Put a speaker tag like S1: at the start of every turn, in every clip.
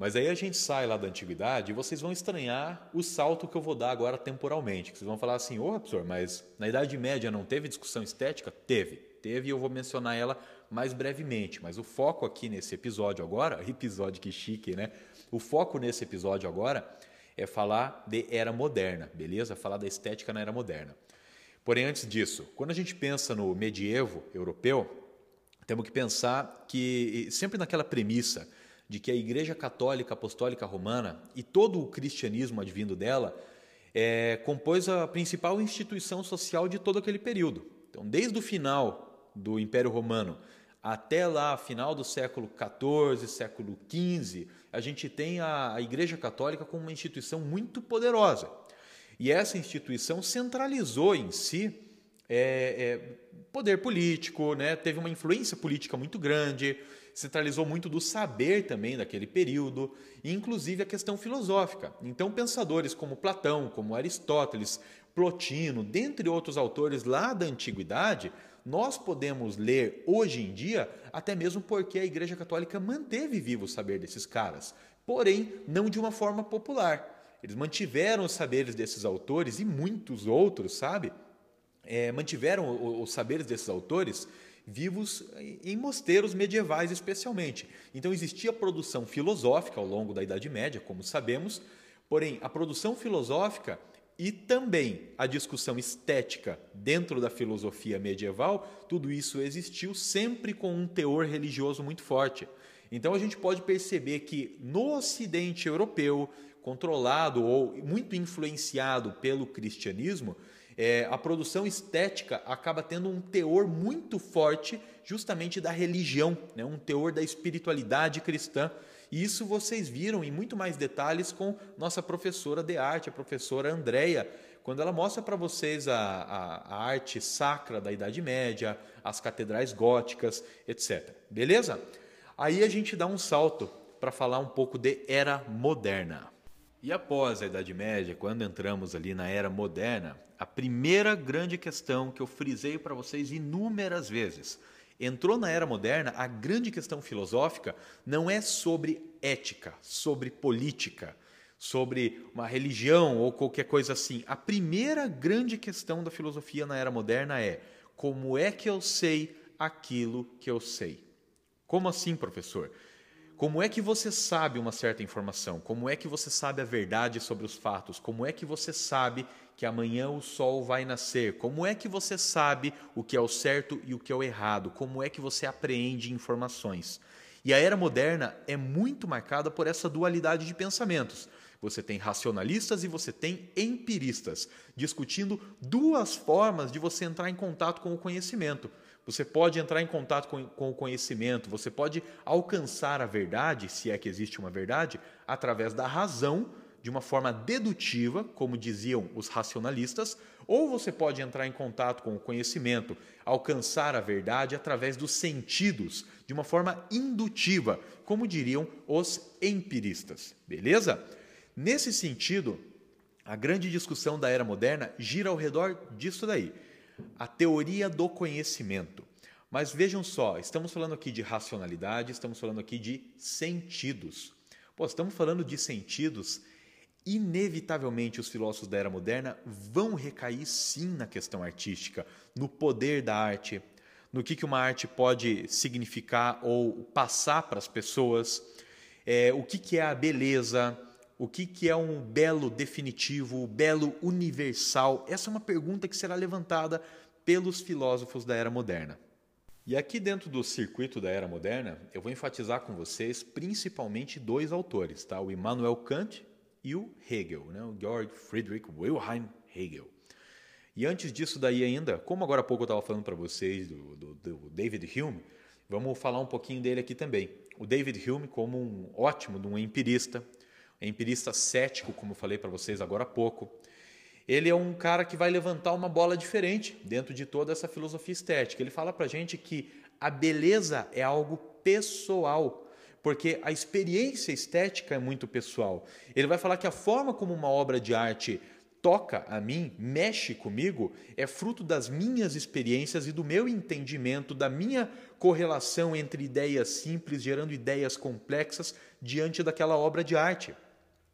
S1: Mas aí a gente sai lá da antiguidade e vocês vão estranhar o salto que eu vou dar agora temporalmente. Vocês vão falar assim, ô oh, professor, mas na Idade Média não teve discussão estética? Teve. Teve e eu vou mencionar ela mais brevemente. Mas o foco aqui nesse episódio agora, episódio que chique, né? O foco nesse episódio agora é falar de era moderna, beleza? Falar da estética na era moderna. Porém, antes disso, quando a gente pensa no medievo europeu, temos que pensar que sempre naquela premissa de que a Igreja Católica Apostólica Romana e todo o cristianismo advindo dela é, compôs a principal instituição social de todo aquele período. Então, desde o final do Império Romano até lá, final do século XIV, século XV, a gente tem a, a Igreja Católica como uma instituição muito poderosa. E essa instituição centralizou em si é, é, poder político, né? teve uma influência política muito grande, centralizou muito do saber também daquele período, inclusive a questão filosófica. Então, pensadores como Platão, como Aristóteles, Plotino, dentre outros autores lá da antiguidade, nós podemos ler hoje em dia, até mesmo porque a Igreja Católica manteve vivo o saber desses caras, porém não de uma forma popular. Eles mantiveram os saberes desses autores e muitos outros, sabe? É, mantiveram os saberes desses autores vivos em mosteiros medievais, especialmente. Então, existia produção filosófica ao longo da Idade Média, como sabemos, porém, a produção filosófica e também a discussão estética dentro da filosofia medieval, tudo isso existiu sempre com um teor religioso muito forte. Então, a gente pode perceber que no Ocidente europeu, controlado ou muito influenciado pelo cristianismo, é, a produção estética acaba tendo um teor muito forte justamente da religião, né? um teor da espiritualidade cristã. E isso vocês viram em muito mais detalhes com nossa professora de arte, a professora Andréia, quando ela mostra para vocês a, a, a, arte sacra da Idade Média, as catedrais góticas, etc. Beleza? Aí a gente dá um salto para falar um pouco de era moderna. E após a Idade Média, quando entramos ali na era moderna, a primeira grande questão que eu frisei para vocês inúmeras vezes, entrou na era moderna, a grande questão filosófica não é sobre ética, sobre política, sobre uma religião ou qualquer coisa assim. A primeira grande questão da filosofia na era moderna é: como é que eu sei aquilo que eu sei? Como assim, professor? Como é que você sabe uma certa informação? Como é que você sabe a verdade sobre os fatos? Como é que você sabe que amanhã o sol vai nascer? Como é que você sabe o que é o certo e o que é o errado? Como é que você apreende informações? E a era moderna é muito marcada por essa dualidade de pensamentos. Você tem racionalistas e você tem empiristas, discutindo duas formas de você entrar em contato com o conhecimento. Você pode entrar em contato com, com, o conhecimento, você pode alcançar a verdade, se é que existe uma verdade, através da razão, de uma forma dedutiva, como diziam os racionalistas, ou você pode entrar em contato com o conhecimento, alcançar a verdade através dos sentidos, de uma forma indutiva, como diriam os empiristas. Beleza? Nesse sentido, a grande discussão da era moderna gira ao redor disso daí a teoria do conhecimento. Mas vejam só, estamos falando aqui de racionalidade, estamos falando aqui de sentidos. Pô, estamos falando de sentidos, inevitavelmente os filósofos da era moderna vão recair sim na questão artística, no poder da arte, no que, que uma arte pode significar ou passar para as pessoas, é, o que, que é a beleza, o que, que é um belo definitivo, belo universal? Essa é uma pergunta que será levantada pelos filósofos da era moderna. E aqui dentro do circuito da era moderna, eu vou enfatizar com vocês principalmente dois autores, tá? o Immanuel Kant e o Hegel, né? o Georg Friedrich Wilhelm Hegel. E antes disso daí ainda, como agora há pouco eu estava falando para vocês do, do, do, David Hume, vamos falar um pouquinho dele aqui também. O David Hume como um ótimo, um empirista, é empirista cético, como falei para vocês agora há pouco. Ele é um cara que vai levantar uma bola diferente dentro de toda essa filosofia estética. Ele fala para gente que a beleza é algo pessoal, porque a experiência estética é muito pessoal. Ele vai falar que a forma como uma obra de arte toca a mim, mexe comigo, é fruto das minhas experiências e do meu entendimento, da minha correlação entre ideias simples gerando ideias complexas diante daquela obra de arte.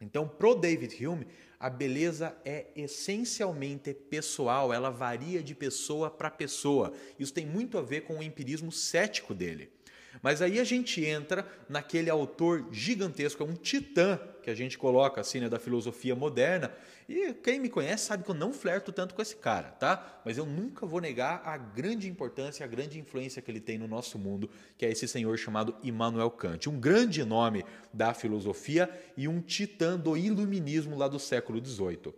S1: Então, pro David Hume, a beleza é essencialmente pessoal, ela varia de pessoa para pessoa. Isso tem muito a ver com o empirismo cético dele. Mas aí a gente entra naquele autor gigantesco, é um titã que a gente coloca assim, né, da filosofia moderna. E quem me conhece sabe que eu não flerto tanto com esse cara, tá? Mas eu nunca vou negar a grande importância, a grande influência que ele tem no nosso mundo, que é esse senhor chamado Immanuel Kant, um grande nome da filosofia e um titã do iluminismo lá do século XVIII.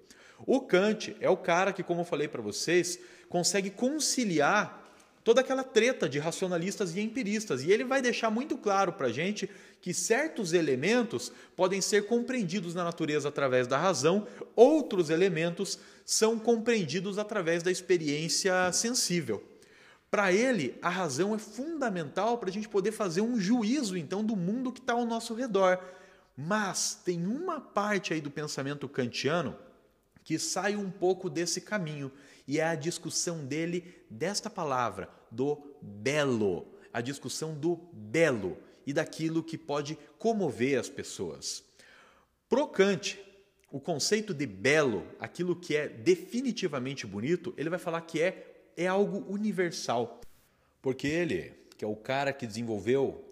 S1: O Kant é o cara que, como eu falei para vocês, consegue conciliar toda aquela treta de racionalistas e empiristas. E ele vai deixar muito claro para a gente que certos elementos podem ser compreendidos na natureza através da razão, outros elementos são compreendidos através da experiência sensível. Para ele, a razão é fundamental para a gente poder fazer um juízo, então, do mundo que está ao nosso redor. Mas tem uma parte aí do pensamento kantiano que sai um pouco desse caminho e é a discussão dele desta palavra, do belo, a discussão do belo e daquilo que pode comover as pessoas. Pro Kant, o conceito de belo, aquilo que é definitivamente bonito, ele vai falar que é, é algo universal. Porque ele, que é o cara que desenvolveu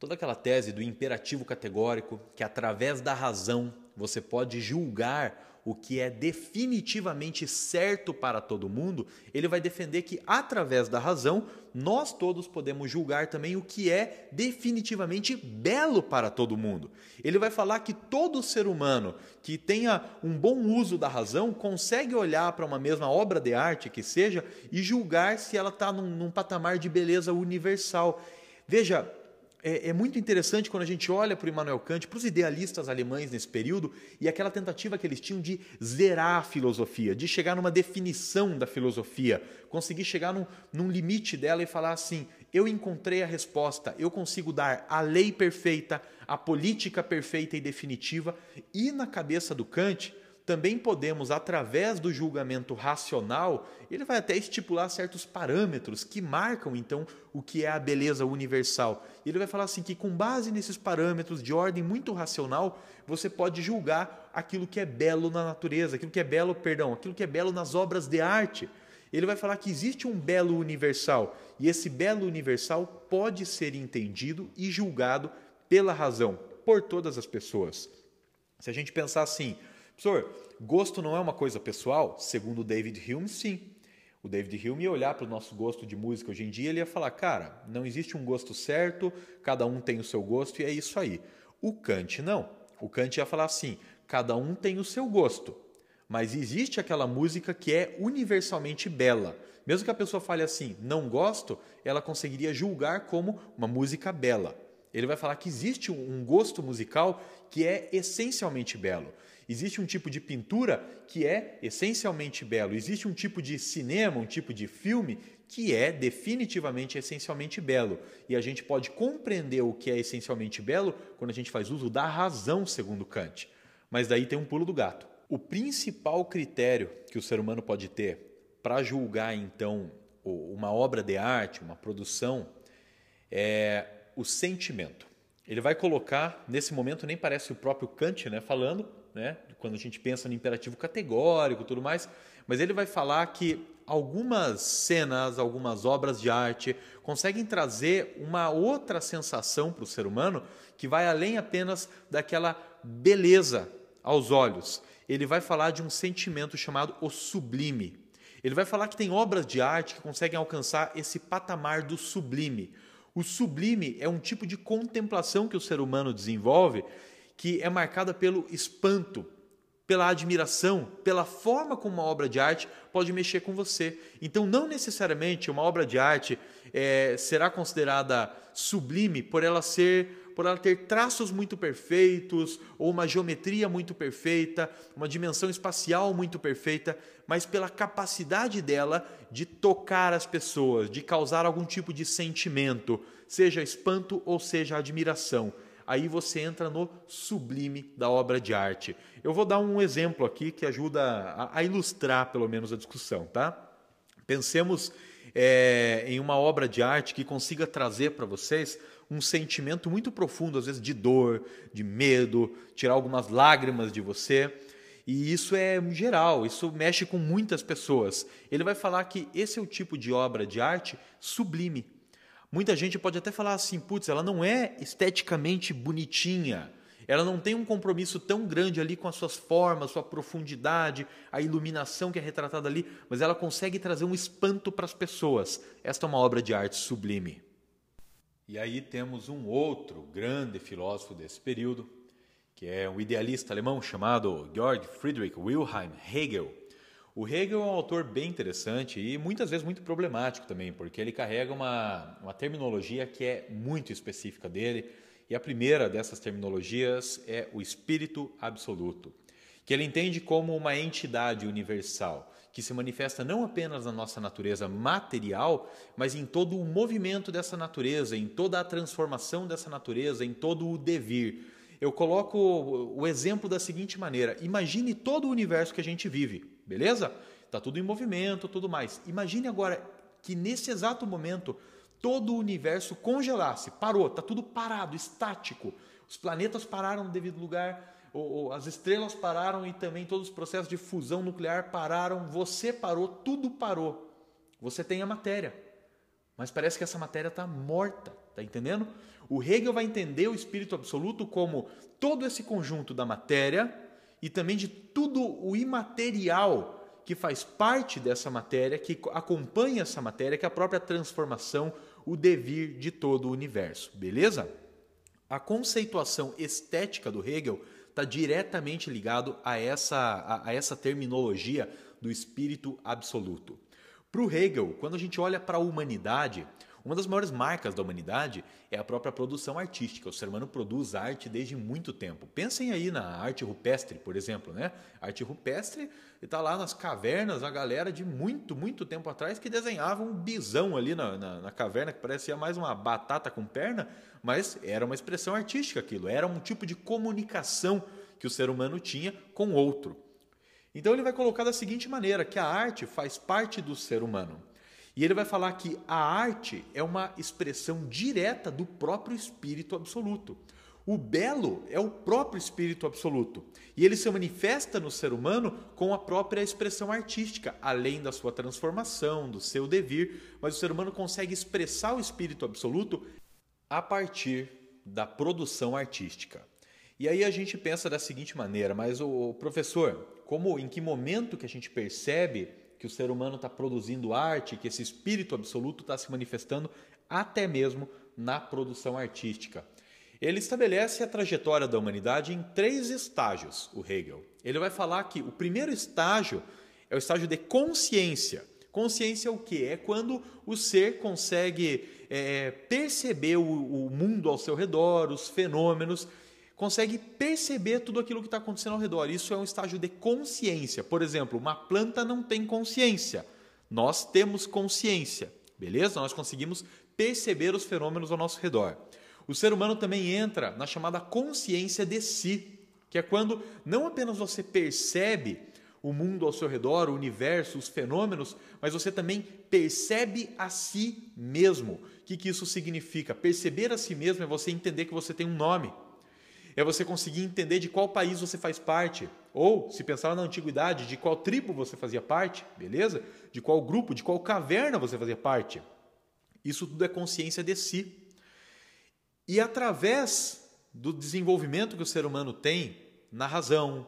S1: toda aquela tese do imperativo categórico, que através da razão você pode julgar o que é definitivamente certo para todo mundo, ele vai defender que, através da razão, nós todos podemos julgar também o que é definitivamente belo para todo mundo. Ele vai falar que todo ser humano que tenha um bom uso da razão consegue olhar para uma mesma obra de arte que seja e julgar se ela está num, num patamar de beleza universal. Veja, é, é, muito interessante quando a gente olha para o Immanuel Kant, para os idealistas alemães nesse período, e aquela tentativa que eles tinham de zerar a filosofia, de chegar numa definição da filosofia, conseguir chegar num, num limite dela e falar assim: eu encontrei a resposta, eu consigo dar a lei perfeita, a política perfeita e definitiva, e na cabeça do Kant também podemos, através do julgamento racional, ele vai até estipular certos parâmetros que marcam então o que é a beleza universal. Ele vai falar assim que com base nesses parâmetros de ordem muito racional, você pode julgar aquilo que é belo na natureza, aquilo que é belo, perdão, aquilo que é belo nas obras de arte. Ele vai falar que existe um belo universal e esse belo universal pode ser entendido e julgado pela razão por todas as pessoas. Se a gente pensar assim, Professor, gosto não é uma coisa pessoal? Segundo o David Hume, sim. O David Hume ia olhar para o nosso gosto de música hoje em dia ele ia falar, cara, não existe um gosto certo, cada um tem o seu gosto e é isso aí. O Kant não. O Kant ia falar assim, cada um tem o seu gosto, mas existe aquela música que é universalmente bela. Mesmo que a pessoa fale assim, não gosto, ela conseguiria julgar como uma música bela. Ele vai falar que existe um gosto musical que é essencialmente belo. Existe um tipo de pintura que é essencialmente belo. Existe um tipo de cinema, um tipo de filme que é definitivamente essencialmente belo. E a gente pode compreender o que é essencialmente belo quando a gente faz uso da razão, segundo Kant. Mas daí tem um pulo do gato. O principal critério que o ser humano pode ter para julgar então uma obra de arte, uma produção, é o sentimento. Ele vai colocar, nesse momento nem parece o próprio Kant né, falando, né? quando a gente pensa no imperativo categórico e tudo mais, mas ele vai falar que algumas cenas, algumas obras de arte conseguem trazer uma outra sensação para o ser humano que vai além apenas daquela beleza aos olhos. Ele vai falar de um sentimento chamado o sublime. Ele vai falar que tem obras de arte que conseguem alcançar esse patamar do sublime. O sublime é um tipo de contemplação que o ser humano desenvolve que é marcada pelo espanto, pela admiração, pela forma como uma obra de arte pode mexer com você. Então, não necessariamente uma obra de arte é, será considerada sublime por ela ser por ela ter traços muito perfeitos, ou uma geometria muito perfeita, uma dimensão espacial muito perfeita, mas pela capacidade dela de tocar as pessoas, de causar algum tipo de sentimento, seja espanto ou seja admiração. Aí você entra no sublime da obra de arte. Eu vou dar um exemplo aqui que ajuda a, a ilustrar, pelo menos, a discussão, tá? Pensemos é, em uma obra de arte que consiga trazer para vocês um sentimento muito profundo, às vezes de dor, de medo, tirar algumas lágrimas de você. E isso é geral, isso mexe com muitas pessoas. Ele vai falar que esse é o tipo de obra de arte sublime. Muita gente pode até falar assim, putz, ela não é esteticamente bonitinha. Ela não tem um compromisso tão grande ali com as suas formas, sua profundidade, a iluminação que é retratada ali, mas ela consegue trazer um espanto para as pessoas. Esta é uma obra de arte sublime. E aí temos um outro grande filósofo desse período, que é um idealista alemão chamado Georg Friedrich Wilhelm Hegel. O Hegel é um autor bem interessante e muitas vezes muito problemático também, porque ele carrega uma, uma terminologia que é muito específica dele, e a primeira dessas terminologias é o espírito absoluto, que ele entende como uma entidade universal que se manifesta não apenas na nossa natureza material, mas em todo o movimento dessa natureza, em toda a transformação dessa natureza, em todo o devir. Eu coloco o exemplo da seguinte maneira: imagine todo o universo que a gente vive, beleza? Está tudo em movimento, tudo mais. Imagine agora que nesse exato momento todo o universo congelasse, parou, está tudo parado, estático. Os planetas pararam no devido lugar, as estrelas pararam e também todos os processos de fusão nuclear pararam, você parou, tudo parou. Você tem a matéria, mas parece que essa matéria está morta, tá entendendo? O Hegel vai entender o espírito absoluto como todo esse conjunto da matéria e também de tudo o imaterial que faz parte dessa matéria, que acompanha essa matéria, que é a própria transformação, o devir de todo o universo, beleza? A conceituação estética do Hegel está diretamente ligado a essa, a, a essa terminologia do espírito absoluto. Para o Hegel, quando a gente olha para a humanidade, uma das maiores marcas da humanidade é a própria produção artística. O ser humano produz arte desde muito tempo. Pensem aí na arte rupestre, por exemplo. Né? A arte rupestre está lá nas cavernas, a galera de muito, muito tempo atrás que desenhava um bisão ali na, na, na caverna, que parecia mais uma batata com perna, mas era uma expressão artística aquilo, era um tipo de comunicação que o ser humano tinha com outro. Então ele vai colocar da seguinte maneira, que a arte faz parte do ser humano. E ele vai falar que a arte é uma expressão direta do próprio espírito absoluto. O belo é o próprio espírito absoluto e ele se manifesta no ser humano com a própria expressão artística, além da sua transformação, do seu devir, mas o ser humano consegue expressar o espírito absoluto a partir da produção artística. E aí a gente pensa da seguinte maneira, mas o professor, como em que momento que a gente percebe que o ser humano está produzindo arte, que esse espírito absoluto está se manifestando até mesmo na produção artística. Ele estabelece a trajetória da humanidade em três estágios, o Hegel. Ele vai falar que o primeiro estágio é o estágio de consciência. Consciência é o que? É quando o ser consegue é, perceber o, o mundo ao seu redor, os fenômenos, consegue perceber tudo aquilo que está acontecendo ao redor. Isso é um estágio de consciência. Por exemplo, uma planta não tem consciência. Nós temos consciência, beleza? Nós conseguimos perceber os fenômenos ao nosso redor. O ser humano também entra na chamada consciência de si, que é quando não apenas você percebe o mundo ao seu redor, o universo, os fenômenos, mas você também percebe a si mesmo. O que, que isso significa? Perceber a si mesmo é você entender que você tem um nome é você conseguir entender de qual país você faz parte, ou, se pensar na antiguidade, de qual tribo você fazia parte, beleza? De qual grupo, de qual caverna você fazia parte. Isso tudo é consciência de si. E através do desenvolvimento que o ser humano tem na razão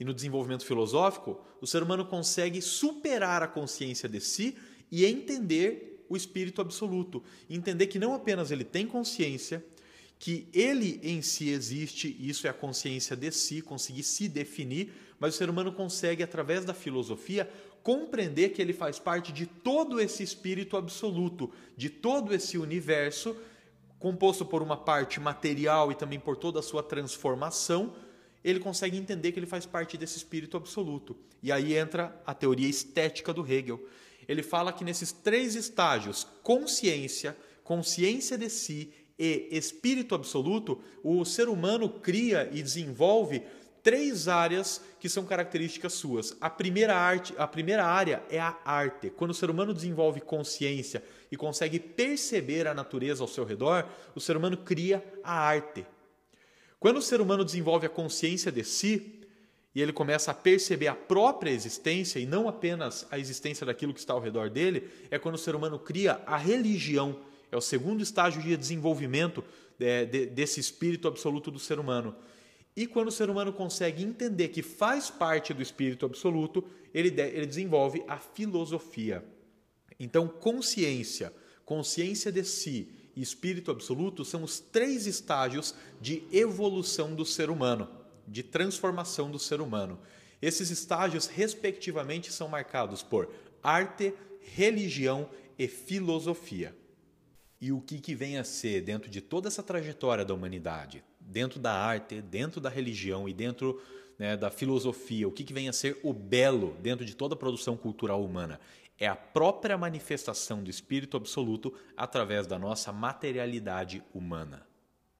S1: e no desenvolvimento filosófico, o ser humano consegue superar a consciência de si e entender o espírito absoluto, entender que não apenas ele tem consciência, que ele em si existe, isso é a consciência de si, conseguir se definir, mas o ser humano consegue, através da filosofia, compreender que ele faz parte de todo esse espírito absoluto, de todo esse universo, composto por uma parte material e também por toda a sua transformação, ele consegue entender que ele faz parte desse espírito absoluto. E aí entra a teoria estética do Hegel. Ele fala que nesses três estágios, consciência, consciência de si e espírito absoluto, o ser humano cria e desenvolve três áreas que são características suas. A primeira arte, a primeira área é a arte. Quando o ser humano desenvolve consciência e consegue perceber a natureza ao seu redor, o ser humano cria a arte. Quando o ser humano desenvolve a consciência de si, e ele começa a perceber a própria existência e não apenas a existência daquilo que está ao redor dele, é quando o ser humano cria a religião. É o segundo estágio de desenvolvimento é, de, desse espírito absoluto do ser humano. E quando o ser humano consegue entender que faz parte do espírito absoluto, ele, de, ele desenvolve a filosofia. Então, consciência, consciência de si e espírito absoluto são os três estágios de evolução do ser humano de transformação do ser humano. Esses estágios, respectivamente, são marcados por arte, religião e filosofia. E o que, que vem a ser, dentro de toda essa trajetória da humanidade, dentro da arte, dentro da religião e dentro né, da filosofia, o que, que vem a ser o belo dentro de toda a produção cultural humana? É a própria manifestação do espírito absoluto através da nossa materialidade humana.